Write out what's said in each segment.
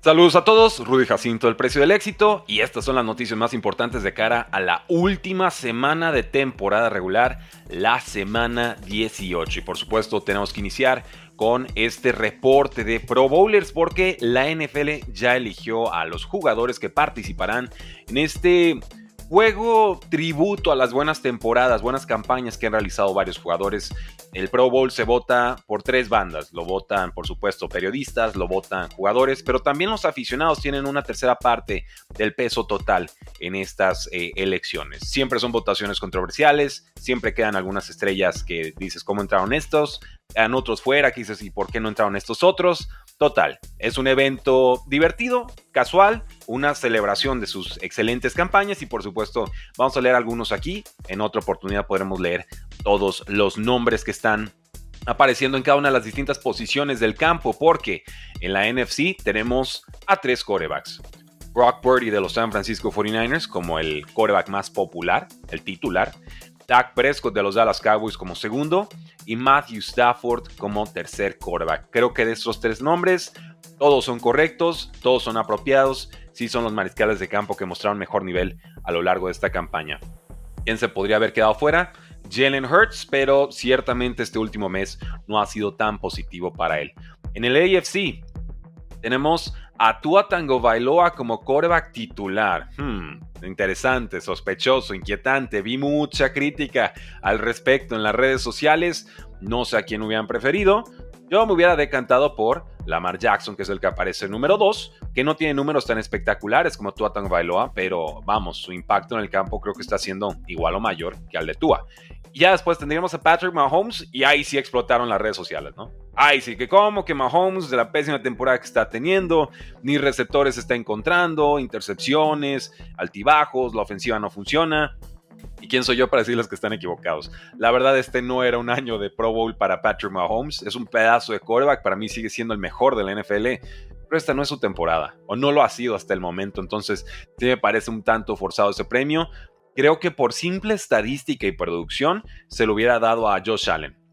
Saludos a todos, Rudy Jacinto, el precio del éxito, y estas son las noticias más importantes de cara a la última semana de temporada regular, la semana 18. Y por supuesto tenemos que iniciar con este reporte de Pro Bowlers porque la NFL ya eligió a los jugadores que participarán en este Juego tributo a las buenas temporadas, buenas campañas que han realizado varios jugadores. El Pro Bowl se vota por tres bandas. Lo votan, por supuesto, periodistas, lo votan jugadores, pero también los aficionados tienen una tercera parte del peso total en estas eh, elecciones. Siempre son votaciones controversiales, siempre quedan algunas estrellas que dices, ¿cómo entraron estos? Quedan otros fuera, que dices, ¿y por qué no entraron estos otros? Total, es un evento divertido, casual, una celebración de sus excelentes campañas y por supuesto vamos a leer algunos aquí. En otra oportunidad podremos leer todos los nombres que están apareciendo en cada una de las distintas posiciones del campo porque en la NFC tenemos a tres corebacks. Brock Purdy de los San Francisco 49ers como el coreback más popular, el titular. Dak Prescott de los Dallas Cowboys como segundo y Matthew Stafford como tercer quarterback. Creo que de estos tres nombres todos son correctos, todos son apropiados, sí son los mariscales de campo que mostraron mejor nivel a lo largo de esta campaña. ¿Quién se podría haber quedado fuera? Jalen Hurts, pero ciertamente este último mes no ha sido tan positivo para él. En el AFC tenemos a Tua Tango Bailoa como quarterback titular. Hmm, interesante, sospechoso, inquietante. Vi mucha crítica al respecto en las redes sociales. No sé a quién hubieran preferido. Yo me hubiera decantado por Lamar Jackson, que es el que aparece número 2, que no tiene números tan espectaculares como Tua Tango Bailoa, pero vamos, su impacto en el campo creo que está siendo igual o mayor que al de Tua. Y ya después tendríamos a Patrick Mahomes y ahí sí explotaron las redes sociales, ¿no? Ay, sí, que como que Mahomes de la pésima temporada que está teniendo, ni receptores está encontrando, intercepciones, altibajos, la ofensiva no funciona. ¿Y quién soy yo para decirles que están equivocados? La verdad, este no era un año de Pro Bowl para Patrick Mahomes. Es un pedazo de quarterback. Para mí sigue siendo el mejor de la NFL. Pero esta no es su temporada. O no lo ha sido hasta el momento. Entonces, sí me parece un tanto forzado ese premio. Creo que por simple estadística y producción se lo hubiera dado a Josh Allen.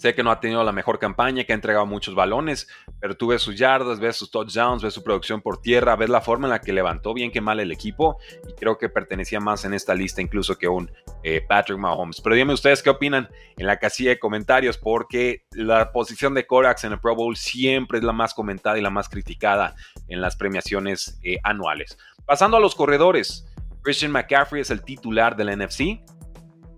Sé que no ha tenido la mejor campaña, que ha entregado muchos balones, pero tú ves sus yardas, ves sus touchdowns, ves su producción por tierra, ves la forma en la que levantó bien que mal el equipo y creo que pertenecía más en esta lista incluso que un eh, Patrick Mahomes. Pero díganme ustedes qué opinan en la casilla de comentarios porque la posición de Corax en el Pro Bowl siempre es la más comentada y la más criticada en las premiaciones eh, anuales. Pasando a los corredores, Christian McCaffrey es el titular del NFC,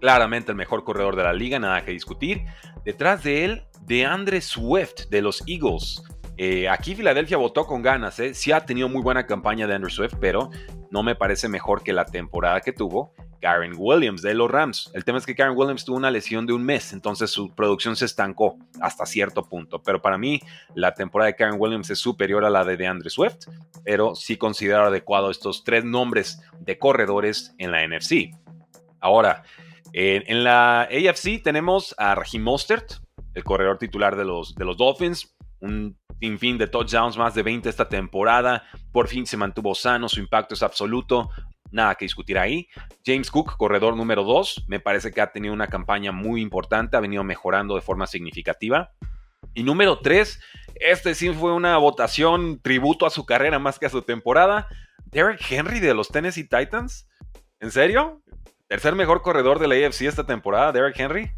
claramente el mejor corredor de la liga, nada que discutir. Detrás de él, DeAndre Swift de los Eagles. Eh, aquí Filadelfia votó con ganas, ¿eh? sí ha tenido muy buena campaña de Andrew Swift, pero no me parece mejor que la temporada que tuvo Karen Williams de los Rams. El tema es que Karen Williams tuvo una lesión de un mes, entonces su producción se estancó hasta cierto punto. Pero para mí, la temporada de Karen Williams es superior a la de DeAndre Swift, pero sí considero adecuado estos tres nombres de corredores en la NFC. Ahora, en, la AFC tenemos a Raheem Mostert, el corredor titular de los, Dolphins. Un sinfín de touchdowns, más de 20 esta temporada. Por fin se mantuvo sano, su impacto es absoluto. Nada que discutir ahí. James Cook, corredor número 2, me parece que ha tenido una campaña muy importante, ha venido mejorando de forma significativa. Y número 3, este sí fue una votación tributo a su carrera más que a su temporada. Derek Henry de los Tennessee Titans. ¿En serio? Tercer mejor corredor de la AFC esta temporada, Derek Henry.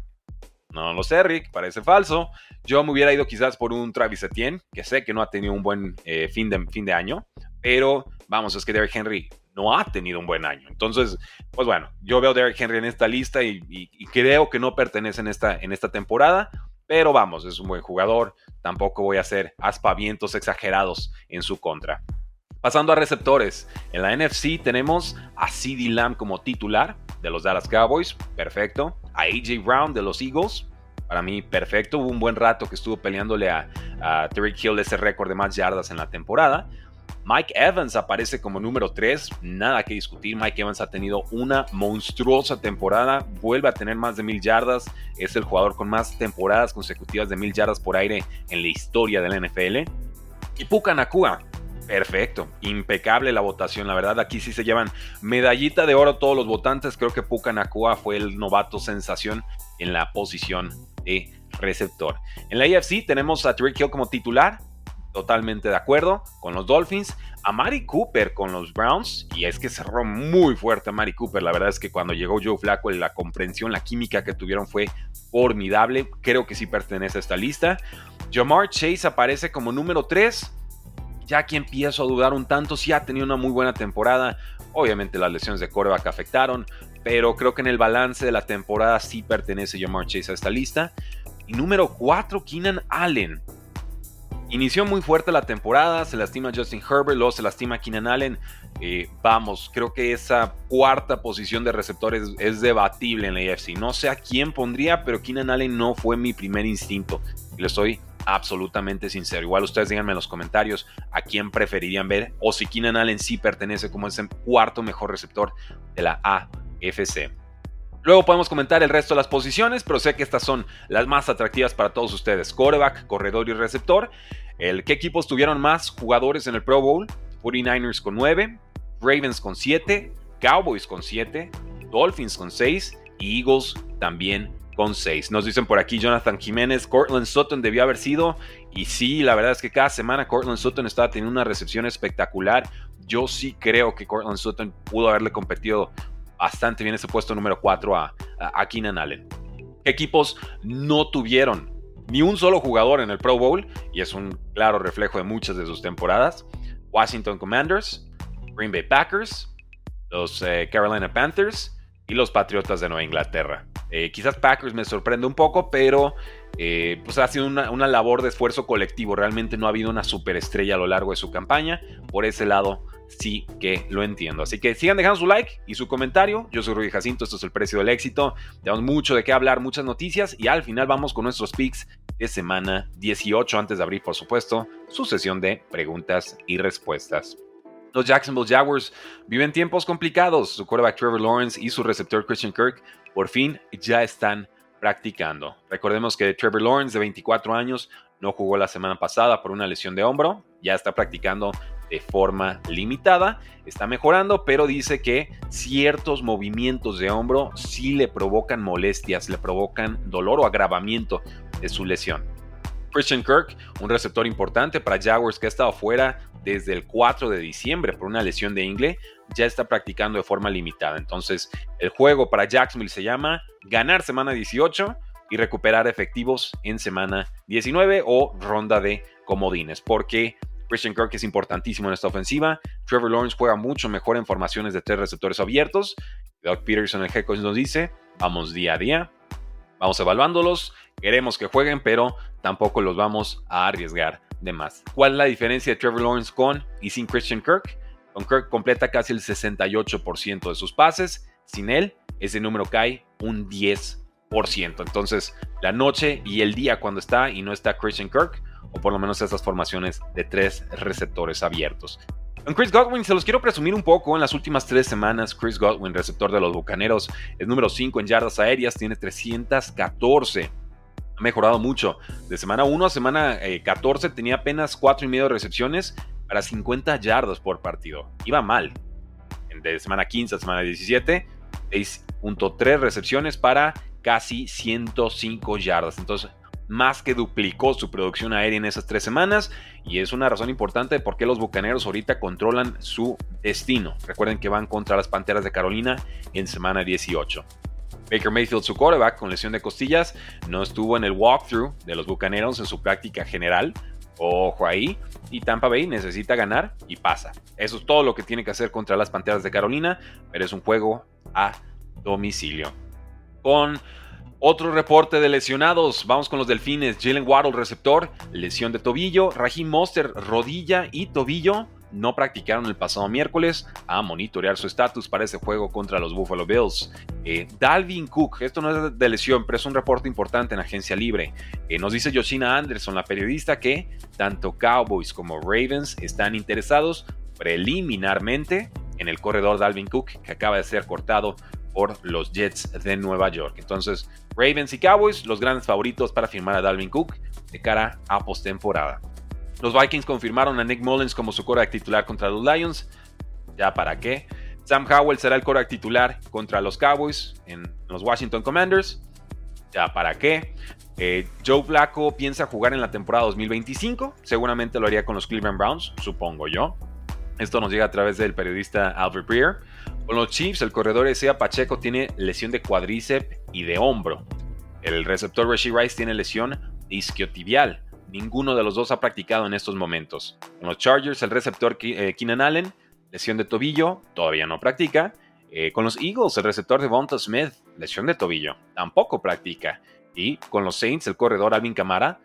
No lo sé, Rick, parece falso. Yo me hubiera ido quizás por un Travis Etienne, que sé que no ha tenido un buen eh, fin, de, fin de año, pero vamos, es que Derek Henry no ha tenido un buen año. Entonces, pues bueno, yo veo a Derek Henry en esta lista y, creo que no pertenece en esta, en esta temporada, pero vamos, es un buen jugador. Tampoco voy a hacer aspavientos exagerados en su contra. Pasando a receptores, en la NFC tenemos a CeeDee Lamb como titular de los Dallas Cowboys, perfecto. A AJ Brown de los Eagles, para mí perfecto. Hubo un buen rato que estuvo peleándole a, a Hill ese récord de más yardas en la temporada. Mike Evans aparece como número 3, nada que discutir. Mike Evans ha tenido una monstruosa temporada, vuelve a tener más de mil yardas, es el jugador con más temporadas consecutivas de mil yardas por aire en la historia del NFL. Y Puka Nakua, Perfecto, impecable la votación, la verdad aquí sí se llevan medallita de oro todos los votantes, creo que Puka Nakua fue el novato sensación en la posición de receptor. En la AFC tenemos a Tyreek Hill como titular, totalmente de acuerdo con los Dolphins. A Mari Cooper con los Browns, y es que cerró muy fuerte a Mari Cooper. La verdad es que cuando llegó Joe Flacco, la comprensión, la química que tuvieron fue formidable. Creo que sí pertenece a esta lista. Jamar Chase aparece como número 3. Ya aquí empiezo a dudar un tanto. Sí ha tenido una muy buena temporada. Obviamente las lesiones de coreback afectaron, pero creo que en el balance de la temporada sí pertenece Jamar Chase a esta lista. Y número 4, Keenan Allen. Inició muy fuerte la temporada, se lastima Justin Herbert, luego se lastima Keenan Allen. Eh, vamos, creo que esa cuarta posición de receptores es debatible en la AFC. No sé a quién pondría, pero Keenan Allen no fue mi primer instinto. Y le soy absolutamente sincero. Igual ustedes díganme en los comentarios a quién preferirían ver o si Keenan Allen sí pertenece como ese cuarto mejor receptor de la AFC. Luego podemos comentar el resto de las posiciones, pero sé que estas son las más atractivas para todos ustedes. Coreback, corredor y receptor. El, ¿Qué equipos tuvieron más jugadores en el Pro Bowl? 49ers con 9, Ravens con 7, Cowboys con 7, Dolphins con 6 y Eagles también con 6. Nos dicen por aquí Jonathan Jiménez, Cortland Sutton debió haber sido. Y sí, la verdad es que cada semana Cortland Sutton estaba teniendo una recepción espectacular. Yo sí creo que Cortland Sutton pudo haberle competido bastante bien ese puesto número 4 a, a, Keenan Allen. equipos no tuvieron ni un solo jugador en el Pro Bowl? Y es un claro reflejo de muchas de sus temporadas. Washington Commanders, Green Bay Packers, los eh, Carolina Panthers y los Patriotas de Nueva Inglaterra. Eh, quizás Packers me sorprende un poco, pero eh, pues ha sido una, una, labor de esfuerzo colectivo. Realmente no ha habido una superestrella a lo largo de su campaña. Por ese lado, sí que lo entiendo. Así que sigan dejando su like y su comentario. Yo soy Rudy Jacinto, esto es el precio del éxito. Tenemos mucho de qué hablar, muchas noticias y al final vamos con nuestros picks de semana 18 antes de abrir, por supuesto, su sesión de preguntas y respuestas. Los Jacksonville Jaguars viven tiempos complicados. Su quarterback Trevor Lawrence y su receptor Christian Kirk por fin ya están practicando. Recordemos que Trevor Lawrence, de 24 años, no jugó la semana pasada por una lesión de hombro. Ya está practicando de forma limitada. Está mejorando, pero dice que ciertos movimientos de hombro sí le provocan molestias, le provocan dolor o agravamiento de su lesión. Christian Kirk, un receptor importante para Jaguars que ha estado fuera desde el 4 de diciembre por una lesión de ingle, ya está practicando de forma limitada. Entonces, el juego para Jacksonville se llama ganar semana 18 y recuperar efectivos en semana 19 o ronda de comodines, porque Christian Kirk es importantísimo en esta ofensiva. Trevor Lawrence juega mucho mejor en formaciones de tres receptores abiertos. Doug Peterson, el head nos dice, vamos día a día, vamos evaluándolos, queremos que jueguen, pero tampoco los vamos a arriesgar de más. ¿Cuál es la diferencia de Trevor Lawrence con y sin Christian Kirk? Con Kirk completa casi el 68% de sus pases, sin él ese número cae un 10%. Entonces, la noche y el día cuando está y no está Christian Kirk, o por lo menos esas formaciones de tres receptores abiertos. Con Chris Godwin se los quiero presumir un poco. En las últimas tres semanas, Chris Godwin, receptor de los Bucaneros, es número 5 en yardas aéreas, tiene 314. Ha mejorado mucho. De semana 1 a semana 14 eh, tenía apenas 4 y medio recepciones para 50 yardas por partido. Iba mal. De semana 15 a semana 17, 6.3 recepciones para casi 105 yardas. Entonces, más que duplicó su producción aérea en esas tres semanas y es una razón importante de por qué los Bucaneros ahorita controlan su destino. Recuerden que van contra las Panteras de Carolina en semana 18. Baker Mayfield, su quarterback con lesión de costillas, no estuvo en el walkthrough de los Bucaneros en su práctica general. Ojo ahí. Y Tampa Bay necesita ganar y pasa. Eso es todo lo que tiene que hacer contra las Panteras de Carolina, pero es un juego a domicilio. Con otro reporte de lesionados. Vamos con los delfines. Jalen Waddle, receptor, lesión de tobillo. Raheem Monster, rodilla y tobillo. No practicaron el pasado miércoles a monitorear su estatus para ese juego contra los Buffalo Bills. Eh, Dalvin Cook, esto no es de lesión, pero es un reporte importante en agencia libre. Eh, nos dice Yoshina Anderson, la periodista, que tanto Cowboys como Ravens están interesados preliminarmente en el corredor Dalvin Cook, que acaba de ser cortado por los Jets de Nueva York. Entonces, Ravens y Cowboys, los grandes favoritos para firmar a Dalvin Cook de cara a postemporada. Los Vikings confirmaron a Nick Mullins como su quarterback titular contra los Lions. ¿Ya para qué? Sam Howell será el quarterback titular contra los Cowboys en los Washington Commanders. ¿Ya para qué? Eh, Joe Flacco piensa jugar en la temporada 2025. Seguramente lo haría con los Cleveland Browns, supongo yo. Esto nos llega a través del periodista Albert Breer. Con los Chiefs, el corredor Esea Pacheco tiene lesión de cuádriceps y de hombro. El receptor Rasheed Rice tiene lesión isquiotibial. Ninguno de los dos ha practicado en estos momentos. Con los Chargers, el receptor eh, Keenan Allen, lesión de tobillo, todavía no practica. Eh, con los Eagles, el receptor de Bonta Smith, lesión de tobillo, tampoco practica. Y con los Saints, el corredor Alvin Camara,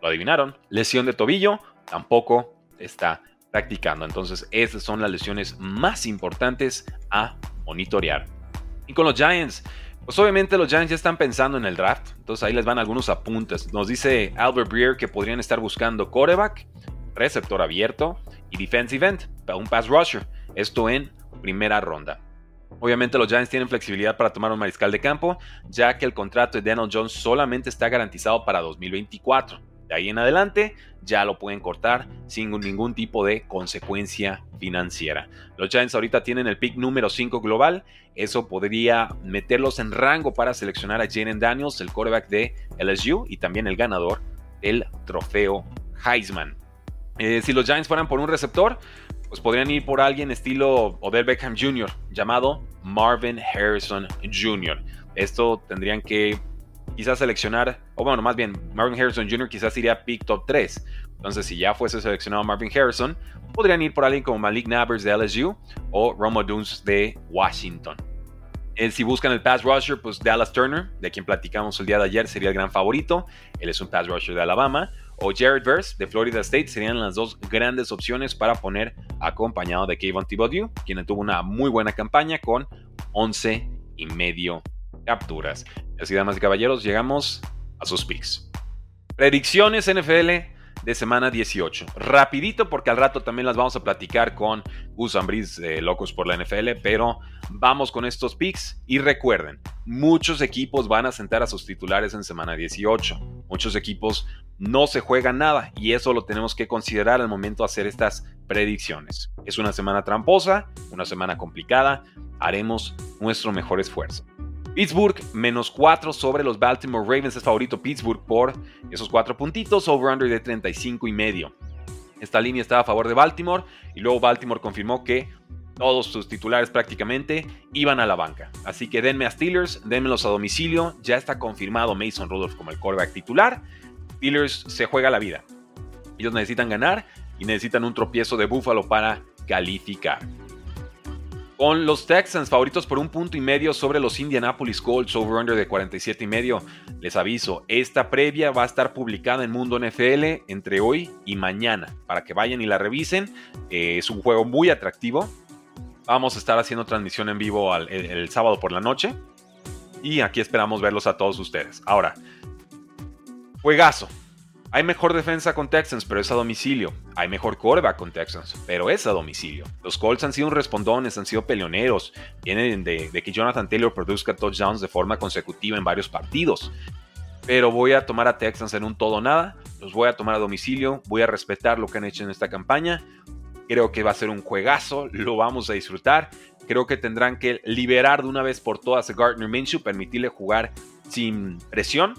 lo adivinaron, lesión de tobillo, tampoco está practicando. Entonces, esas son las lesiones más importantes a monitorear. Y con los Giants, pues obviamente los Giants ya están pensando en el draft. Entonces ahí les van algunos apuntes. Nos dice Albert Breer que podrían estar buscando quarterback, receptor abierto y defensive end, un pass rusher. Esto en primera ronda. Obviamente los Giants tienen flexibilidad para tomar un mariscal de campo, ya que el contrato de Daniel Jones solamente está garantizado para 2024. De ahí en adelante ya lo pueden cortar sin ningún tipo de consecuencia financiera. Los Giants ahorita tienen el pick número 5 global. Eso podría meterlos en rango para seleccionar a Jaden Daniels, el quarterback de LSU y también el ganador del trofeo Heisman. Eh, si los Giants fueran por un receptor, pues podrían ir por alguien estilo Odell Beckham Jr., llamado Marvin Harrison Jr. Esto tendrían que quizás seleccionar, o bueno, más bien, Marvin Harrison Jr. quizás iría pick top 3. Entonces, si ya fuese seleccionado Marvin Harrison, podrían ir por alguien como Malik Nabers de LSU o Romo Dunes de Washington. Eh, si buscan el pass rusher, pues Dallas Turner, de quien platicamos el día de ayer, sería el gran favorito. Él es un pass rusher de Alabama. O Jared Verse de Florida State serían las dos grandes opciones para poner acompañado de Kayvon Thibodeau, quien tuvo una muy buena campaña con 11 y medio capturas. Así, damas y caballeros, llegamos a sus picks. Predicciones NFL de semana 18. Rapidito porque al rato también las vamos a platicar con Gus de Locos por la NFL, pero vamos con estos picks y recuerden, muchos equipos van a sentar a sus titulares en semana 18. Muchos equipos no se juegan nada y eso lo tenemos que considerar al momento de hacer estas predicciones. Es una semana tramposa, una semana complicada, haremos nuestro mejor esfuerzo. Pittsburgh, menos 4 sobre los Baltimore Ravens. Es favorito Pittsburgh por esos 4 puntitos. Over-under de 35 y medio. Esta línea estaba a favor de Baltimore. Y luego Baltimore confirmó que todos sus titulares prácticamente iban a la banca. Así que denme a Steelers, denmelos a domicilio. Ya está confirmado Mason Rudolph como el quarterback titular. Steelers se juega la vida. Ellos necesitan ganar y necesitan un tropiezo de Buffalo para calificar. Con los Texans favoritos por un punto y medio sobre los Indianapolis Colts over-under de 47 y medio. Les aviso, esta previa va a estar publicada en Mundo NFL entre hoy y mañana para que vayan y la revisen. Eh, es un juego muy atractivo. Vamos a estar haciendo transmisión en vivo el sábado por la noche. Y aquí esperamos verlos a todos ustedes. Ahora, juegazo. Hay mejor defensa con Texans, pero es a domicilio. Hay mejor quarterback con Texans, pero es a domicilio. Los Colts han sido un respondones, han sido peleoneros. Vienen de, que Jonathan Taylor produzca touchdowns de forma consecutiva en varios partidos. Pero voy a tomar a Texans en un todo nada. Los voy a tomar a domicilio. Voy a respetar lo que han hecho en esta campaña. Creo que va a ser un juegazo. Lo vamos a disfrutar. Creo que tendrán que liberar de una vez por todas a Gardner Minshew, permitirle jugar sin presión,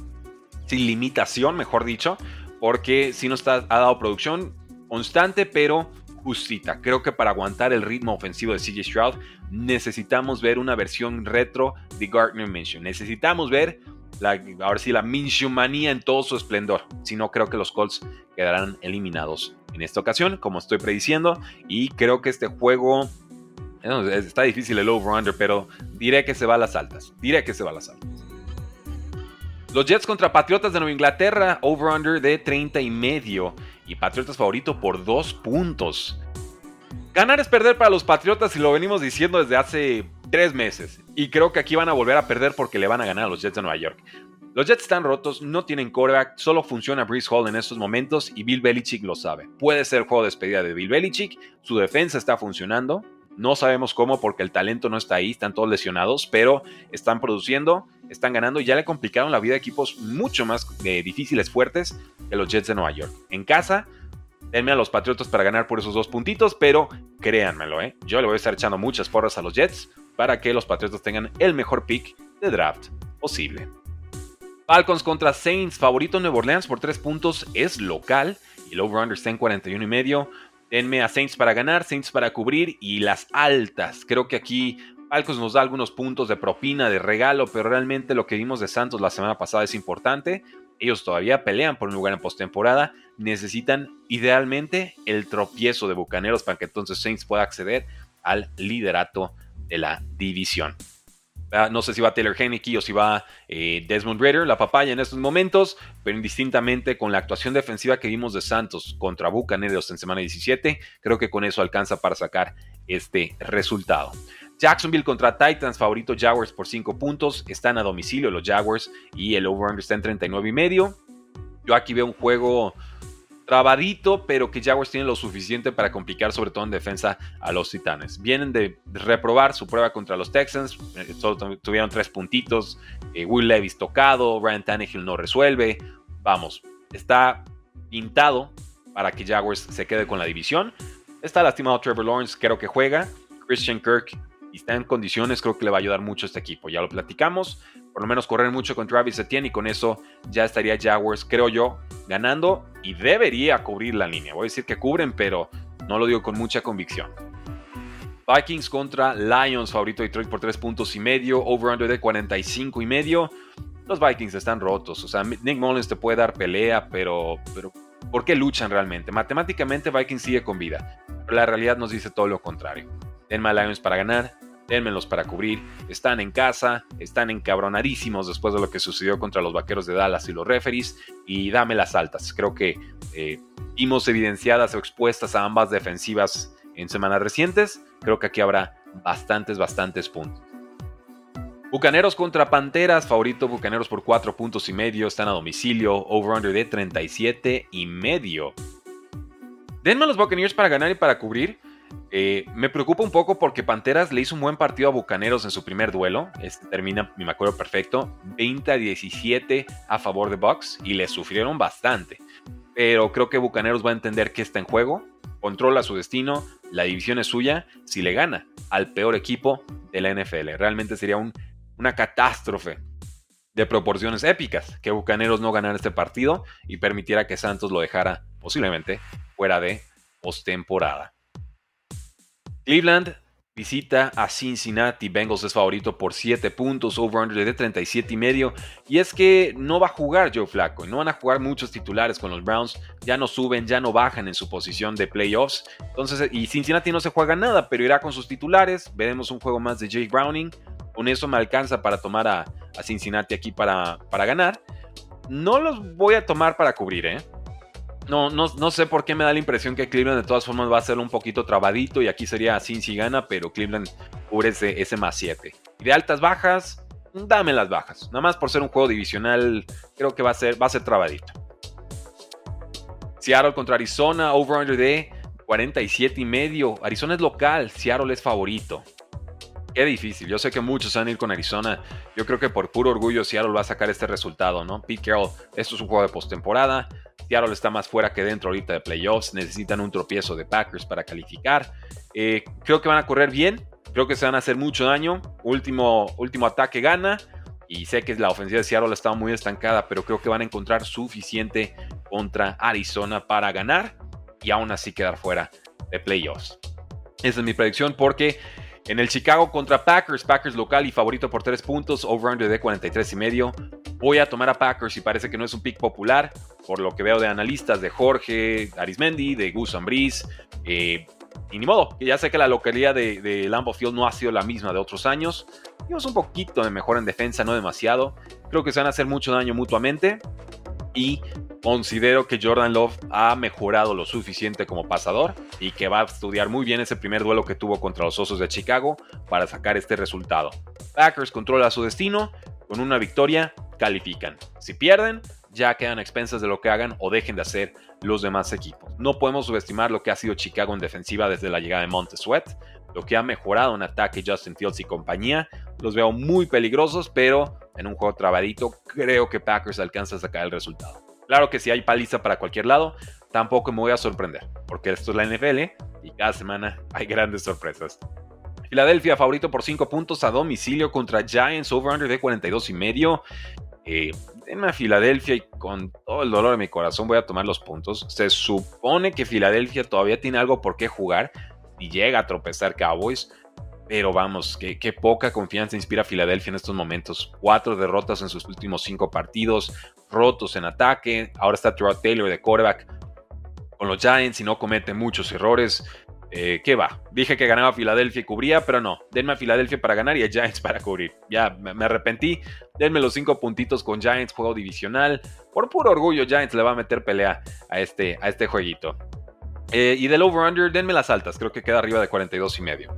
sin limitación, mejor dicho porque si nos ha dado producción constante, pero justita. Creo que para aguantar el ritmo ofensivo de CJ Stroud necesitamos ver una versión retro de Gardner Minshew. Necesitamos ver la, ahora sí la Minshew manía en todo su esplendor. Si no, creo que los Colts quedarán eliminados en esta ocasión, como estoy prediciendo. Y creo que este juego está difícil el over-under, pero diré que se va a las altas. Diré que se va a las altas. Los Jets contra Patriotas de Nueva Inglaterra, over-under de 30 y medio. Y Patriotas favorito por 2 puntos. Ganar es perder para los Patriotas y lo venimos diciendo desde hace 3 meses. Y creo que aquí van a volver a perder porque le van a ganar a los Jets de Nueva York. Los Jets están rotos, no tienen quarterback, solo funciona Breeze Hall en estos momentos y Bill Belichick lo sabe. Puede ser juego de despedida de Bill Belichick, su defensa está funcionando, no sabemos cómo porque el talento no está ahí, están todos lesionados, pero están produciendo, están ganando y ya le complicaron la vida a equipos mucho más eh, difíciles, fuertes que los Jets de Nueva York. En casa, denme a los Patriotas para ganar por esos dos puntitos, pero créanmelo, ¿eh? yo le voy a estar echando muchas porras a los Jets para que los Patriotas tengan el mejor pick de draft posible. Falcons contra Saints, favorito Nuevo Orleans por 3 puntos, es local y el over-under está en 41 y medio. Denme a Saints para ganar, Saints para cubrir y las altas. Creo que aquí Falcons nos da algunos puntos de propina, de regalo, pero realmente lo que vimos de Santos la semana pasada es importante. Ellos todavía pelean por un lugar en postemporada. Necesitan idealmente el tropiezo de Bucaneros para que entonces Saints pueda acceder al liderato de la división. Ah, no sé si va Taylor Heineke o si va eh, Desmond Ritter, la papaya en estos momentos, pero indistintamente con la actuación defensiva que vimos de Santos contra Bucaneros en semana 17, creo que con eso alcanza para sacar este resultado. Jacksonville contra Titans, favorito Jaguars por 5 puntos, están a domicilio los Jaguars y el over-under está en 39 y medio. Yo aquí veo un juego trabadito, pero que Jaguars tiene lo suficiente para complicar, sobre todo en defensa, a los Titanes. Vienen de reprobar su prueba contra los Texans, eh, solo tuvieron tres puntitos. Eh, Will Levis tocado, Ryan Tannehill no resuelve. Vamos, está pintado para que Jaguars se quede con la división. Está lastimado Trevor Lawrence, creo que juega. Christian Kirk está en condiciones, creo que le va a ayudar mucho a este equipo. Ya lo platicamos, por lo menos correr mucho con Travis Etienne y con eso ya estaría Jaguars, creo yo, ganando y debería cubrir la línea. Voy a decir que cubren, pero no lo digo con mucha convicción. Vikings contra Lions, favorito de Detroit por 3 puntos y medio, over-under de 45 y medio. Los Vikings están rotos, o sea, Nick Mullins te puede dar pelea, pero, pero ¿por qué luchan realmente? Matemáticamente Vikings sigue con vida, pero la realidad nos dice todo lo contrario. Denme a Lions para ganar, denmelos para cubrir. Están en casa, están encabronadísimos después de lo que sucedió contra los vaqueros de Dallas y los referees. Y dame las altas. Creo que eh, vimos evidenciadas o expuestas a ambas defensivas en semanas recientes. Creo que aquí habrá bastantes, bastantes puntos. Bucaneros contra Panteras, favorito Bucaneros por 4 puntos y medio, están a domicilio, over-under de 37 y medio. Denme los Buccaneers para ganar y para cubrir. Eh, me preocupa un poco porque Panteras le hizo un buen partido a Bucaneros en su primer duelo. Este termina, me acuerdo perfecto, 20 a 17 a favor de Bucks y le sufrieron bastante. Pero creo que Bucaneros va a entender que está en juego, controla su destino, la división es suya si le gana al peor equipo de la NFL. Realmente sería una catástrofe de proporciones épicas que Bucaneros no ganara este partido y permitiera que Santos lo dejara posiblemente fuera de postemporada. Cleveland visita a Cincinnati. Bengals es favorito por 7 puntos, over-under de 37 y medio. Y es que no va a jugar Joe Flacco y no van a jugar muchos titulares con los Browns. Ya no suben, ya no bajan en su posición de playoffs. Entonces, y Cincinnati no se juega nada, pero irá con sus titulares. Veremos un juego más de Jake Browning. Con eso me alcanza para tomar a, Cincinnati aquí para, para ganar. No los voy a tomar para cubrir, ¿eh? No, no, sé por qué me da la impresión que Cleveland de todas formas va a ser un poquito trabadito y aquí sería Cincy gana, pero Cleveland cubre ese, más 7. Y de altas bajas, dame las bajas. Nada más por ser un juego divisional, creo que va a ser, va a ser trabadito. Seattle contra Arizona, over-under de 47 y medio. Arizona es local, Seattle es favorito. Qué difícil. Yo sé que muchos van a ir con Arizona. Yo creo que por puro orgullo Seattle va a sacar este resultado, ¿no? Pete Carroll, esto es un juego de postemporada. Seattle está más fuera que dentro ahorita de playoffs. Necesitan un tropiezo de Packers para calificar. Eh, creo que van a correr bien. Creo que se van a hacer mucho daño. Último, último ataque gana. Y sé que la ofensiva de Seattle estado muy estancada, pero creo que van a encontrar suficiente contra Arizona para ganar y aún así quedar fuera de playoffs. Esa es mi predicción porque en el Chicago contra Packers, Packers local y favorito por 3 puntos, over-under de 43 y medio. Voy a tomar a Packers y parece que no es un pick popular, por lo que veo de analistas de Jorge Arismendi, de Gus Ambriz. Eh, y ni modo, ya sé que la localidad de, de Field no ha sido la misma de otros años. Vimos un poquito de mejor en defensa, no demasiado. Creo que se van a hacer mucho daño mutuamente. Y Considero que Jordan Love ha mejorado lo suficiente como pasador y que va a estudiar muy bien ese primer duelo que tuvo contra los Osos de Chicago para sacar este resultado. Packers controla su destino con una victoria califican. Si pierden, ya quedan expensas de lo que hagan o dejen de hacer los demás equipos. No podemos subestimar lo que ha sido Chicago en defensiva desde la llegada de Montesuet, lo que ha mejorado en ataque Justin Fields y compañía. Los veo muy peligrosos, pero en un juego trabadito creo que Packers alcanza a sacar el resultado. Claro que si hay paliza para cualquier lado, tampoco me voy a sorprender, porque esto es la NFL y cada semana hay grandes sorpresas. Filadelfia favorito por 5 puntos a domicilio contra Giants over-under de 42 y medio. Eh, a Filadelfia y con todo el dolor de mi corazón voy a tomar los puntos. Se supone que Filadelfia todavía tiene algo por qué jugar y llega a tropezar Cowboys. Pero vamos, qué, poca confianza inspira Filadelfia en estos momentos. Cuatro derrotas en sus últimos cinco partidos, rotos en ataque. Ahora está Terrell Taylor de quarterback con los Giants y no comete muchos errores. Eh, ¿Qué va? Dije que ganaba Filadelfia y cubría, pero no. Denme a Filadelfia para ganar y a Giants para cubrir. Ya me, arrepentí. Denme los cinco puntitos con Giants, juego divisional. Por puro orgullo, Giants le va a meter pelea a este, a este jueguito. Eh, y del over-under, denme las altas. Creo que queda arriba de 42 y medio.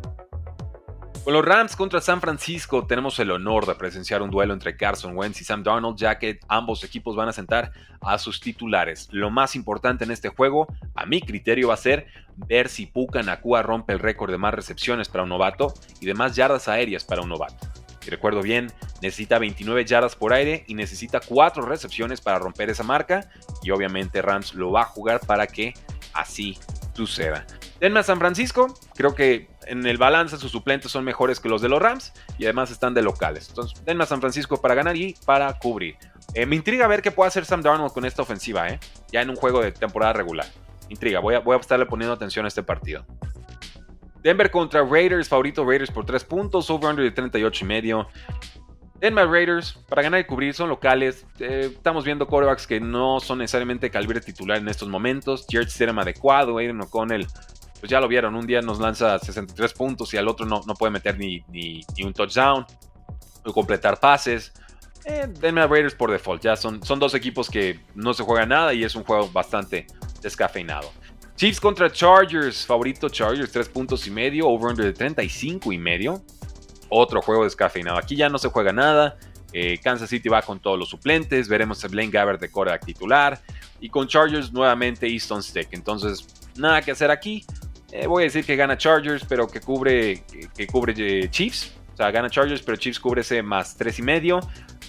Con los Rams contra San Francisco tenemos el honor de presenciar un duelo entre Carson Wentz y Sam Darnold, ya que ambos equipos van a sentar a sus titulares. Lo más importante en este juego, a mi criterio, va a ser ver si Puka Nakua rompe el récord de más recepciones para un novato y de más yardas aéreas para un novato. Si recuerdo bien, necesita 29 yardas por aire y necesita 4 recepciones para romper esa marca y obviamente Rams lo va a jugar para que así suceda. Denme a San Francisco, creo que en el balance sus suplentes son mejores que los de los Rams y además están de locales. Entonces, denme a San Francisco para ganar y para cubrir. Eh, me intriga ver qué puede hacer Sam Darnold con esta ofensiva, ¿eh? ya en un juego de temporada regular. Intriga, voy a, voy a estarle poniendo atención a este partido. Denver contra Raiders, favorito Raiders por 3 puntos, over-under de 38 y medio. Denver Raiders, para ganar y cubrir, son locales. Eh, estamos viendo quarterbacks que no son necesariamente calibre titular en estos momentos. Jared Stidham adecuado, Aiden O'Connell pues ya lo vieron, un día nos lanza 63 puntos y al otro no, no puede meter ni, ni, un touchdown o completar pases. Eh, denme a Raiders por default, ya son, son dos equipos que no se juegan nada y es un juego bastante descafeinado. Chiefs contra Chargers, favorito Chargers, 3 puntos y medio, over-under de 35 y medio. Otro juego descafeinado. Aquí ya no se juega nada. Eh, Kansas City va con todos los suplentes. Veremos a Blaine Gabbert de Cora titular. Y con Chargers nuevamente Easton Stick. Entonces, nada que hacer aquí. Eh, voy a decir que gana Chargers, pero que cubre, que, cubre eh, Chiefs. O sea, gana Chargers, pero Chiefs cubre ese más 3 y medio.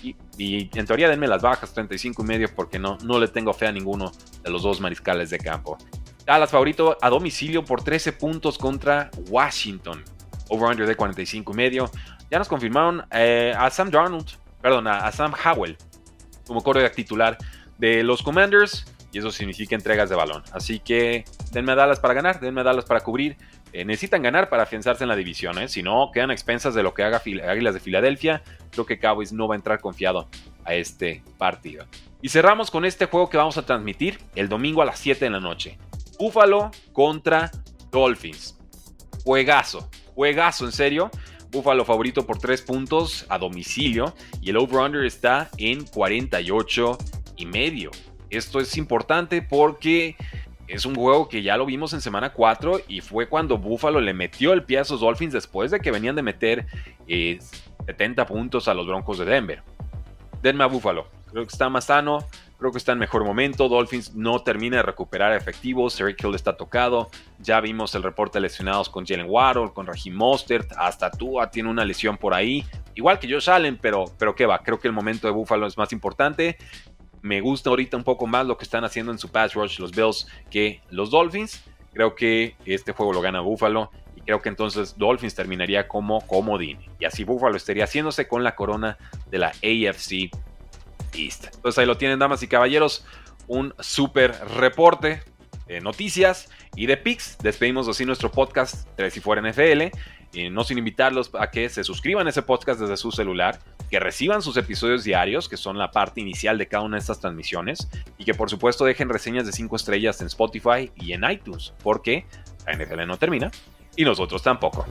Y, en teoría denme las bajas, 35 y medio, porque no, no le tengo fe a ninguno de los dos mariscales de campo. Dallas favorito a domicilio por 13 puntos contra Washington. Over-under de 45 y medio. Ya nos confirmaron eh, a Sam Darnold, perdón, a, Sam Howell como coreback titular de los Commanders y eso significa entregas de balón. Así que denme a Dallas para ganar, denme a Dallas para cubrir. Eh, necesitan ganar para afianzarse en la división, ¿eh? si no, quedan a expensas de lo que haga Águilas de Filadelfia. Creo que Cowboys no va a entrar confiado a este partido. Y cerramos con este juego que vamos a transmitir el domingo a las 7 de la noche. Buffalo contra Dolphins. Juegazo, juegazo, en serio. Buffalo favorito por 3 puntos a domicilio y el over-under está en 48 y medio. Esto es importante porque es un juego que ya lo vimos en semana 4 y fue cuando Buffalo le metió el pie a esos Dolphins después de que venían de meter 70 eh, puntos a los Broncos de Denver. Denme a Buffalo. Creo que está más sano, creo que está en mejor momento. Dolphins no termina de recuperar efectivos. Eric Hill está tocado. Ya vimos el reporte de lesionados con Jalen Waddle, con Raheem Mostert. Hasta Tua tiene una lesión por ahí. Igual que Josh Allen, pero, pero qué va. Creo que el momento de Buffalo es más importante. Me gusta ahorita un poco más lo que están haciendo en su pass rush los Bills que los Dolphins. Creo que este juego lo gana Buffalo y creo que entonces Dolphins terminaría como comodín. Y así Buffalo estaría haciéndose con la corona de la AFC East. Entonces ahí lo tienen, damas y caballeros. Un super reporte de noticias y de picks. Despedimos así nuestro podcast 3 y fuera NFL. Y no sin invitarlos a que se suscriban a ese podcast desde su celular que reciban sus episodios diarios, que son la parte inicial de cada una de estas transmisiones, y que por supuesto dejen reseñas de 5 estrellas en Spotify y en iTunes, porque la NFL no termina y nosotros tampoco.